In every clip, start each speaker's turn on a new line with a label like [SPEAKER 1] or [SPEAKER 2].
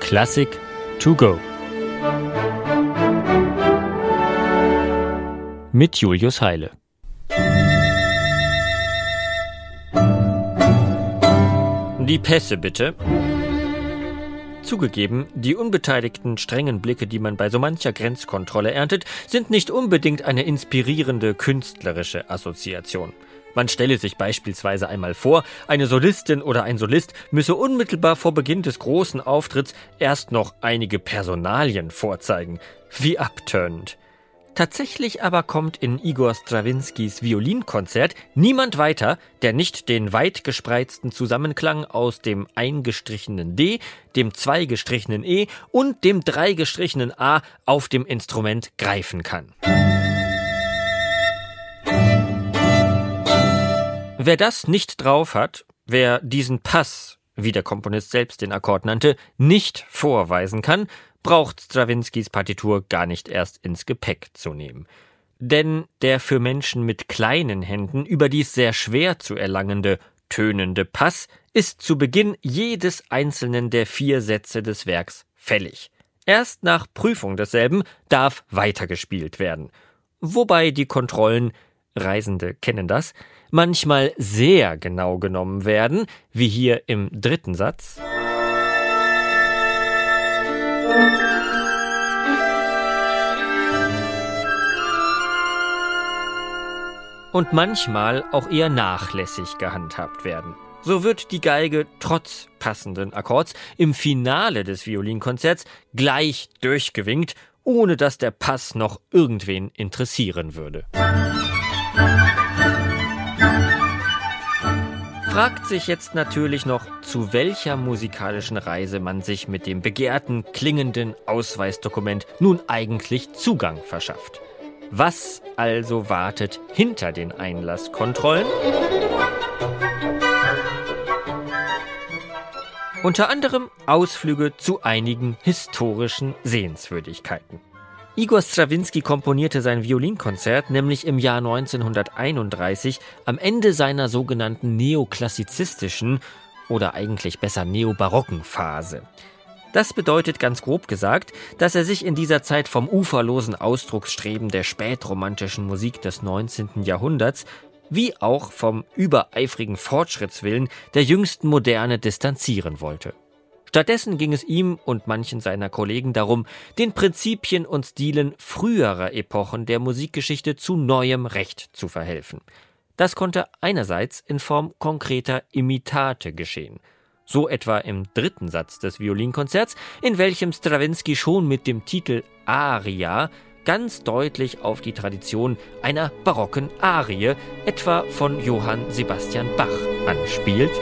[SPEAKER 1] Klassik to go. Mit Julius Heile. Die Pässe bitte. Zugegeben, die unbeteiligten strengen Blicke, die man bei so mancher Grenzkontrolle erntet, sind nicht unbedingt eine inspirierende künstlerische Assoziation. Man stelle sich beispielsweise einmal vor, eine Solistin oder ein Solist müsse unmittelbar vor Beginn des großen Auftritts erst noch einige Personalien vorzeigen. Wie abturnend. Tatsächlich aber kommt in Igor Strawinskys Violinkonzert niemand weiter, der nicht den weit gespreizten Zusammenklang aus dem eingestrichenen D, dem zweigestrichenen E und dem dreigestrichenen A auf dem Instrument greifen kann. Wer das nicht drauf hat, wer diesen Pass, wie der Komponist selbst den Akkord nannte, nicht vorweisen kann, braucht Strawinskys Partitur gar nicht erst ins Gepäck zu nehmen. Denn der für Menschen mit kleinen Händen überdies sehr schwer zu erlangende tönende Pass ist zu Beginn jedes einzelnen der vier Sätze des Werks fällig. Erst nach Prüfung desselben darf weitergespielt werden. Wobei die Kontrollen Reisende kennen das, manchmal sehr genau genommen werden, wie hier im dritten Satz. Und manchmal auch eher nachlässig gehandhabt werden. So wird die Geige trotz passenden Akkords im Finale des Violinkonzerts gleich durchgewinkt, ohne dass der Pass noch irgendwen interessieren würde. Fragt sich jetzt natürlich noch, zu welcher musikalischen Reise man sich mit dem begehrten, klingenden Ausweisdokument nun eigentlich Zugang verschafft. Was also wartet hinter den Einlasskontrollen? Unter anderem Ausflüge zu einigen historischen Sehenswürdigkeiten. Igor Strawinski komponierte sein Violinkonzert nämlich im Jahr 1931 am Ende seiner sogenannten neoklassizistischen oder eigentlich besser neobarocken Phase. Das bedeutet ganz grob gesagt, dass er sich in dieser Zeit vom uferlosen Ausdrucksstreben der spätromantischen Musik des 19. Jahrhunderts wie auch vom übereifrigen Fortschrittswillen der jüngsten Moderne distanzieren wollte. Stattdessen ging es ihm und manchen seiner Kollegen darum, den Prinzipien und Stilen früherer Epochen der Musikgeschichte zu neuem Recht zu verhelfen. Das konnte einerseits in Form konkreter Imitate geschehen. So etwa im dritten Satz des Violinkonzerts, in welchem Strawinsky schon mit dem Titel Aria ganz deutlich auf die Tradition einer barocken Arie, etwa von Johann Sebastian Bach, anspielt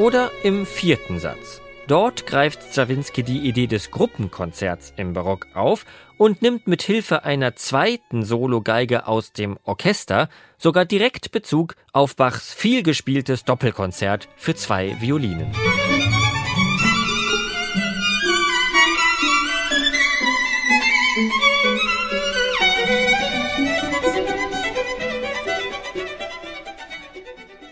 [SPEAKER 1] Oder im vierten Satz. Dort greift Strawinski die Idee des Gruppenkonzerts im Barock auf und nimmt mit Hilfe einer zweiten Sologeige aus dem Orchester sogar direkt Bezug auf Bachs vielgespieltes Doppelkonzert für zwei Violinen.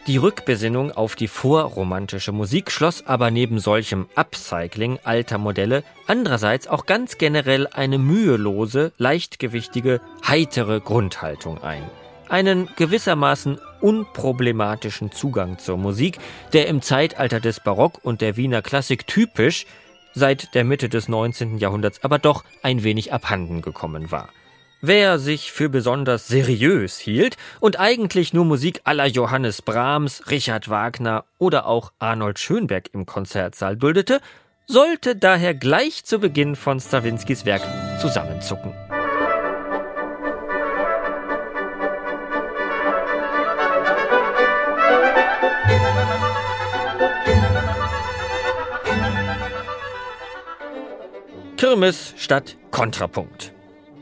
[SPEAKER 1] Die Rückbesinnung auf die vorromantische Musik schloss aber neben solchem Upcycling alter Modelle andererseits auch ganz generell eine mühelose, leichtgewichtige, heitere Grundhaltung ein. Einen gewissermaßen unproblematischen Zugang zur Musik, der im Zeitalter des Barock und der Wiener Klassik typisch, seit der Mitte des 19. Jahrhunderts aber doch ein wenig abhanden gekommen war. Wer sich für besonders seriös hielt und eigentlich nur Musik aller Johannes Brahms, Richard Wagner oder auch Arnold Schönberg im Konzertsaal duldete, sollte daher gleich zu Beginn von Strawinskys Werk zusammenzucken. Kirmes statt Kontrapunkt.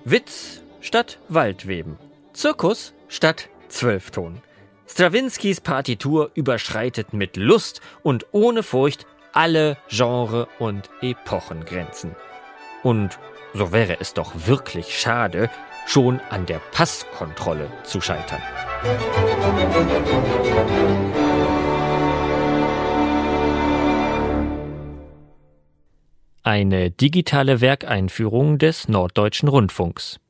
[SPEAKER 1] Witz statt Waldweben. Zirkus statt Zwölfton. Strawinskys Partitur überschreitet mit Lust und ohne Furcht alle Genre- und Epochengrenzen. Und so wäre es doch wirklich schade, schon an der Passkontrolle zu scheitern. Eine digitale Werkeinführung des Norddeutschen Rundfunks.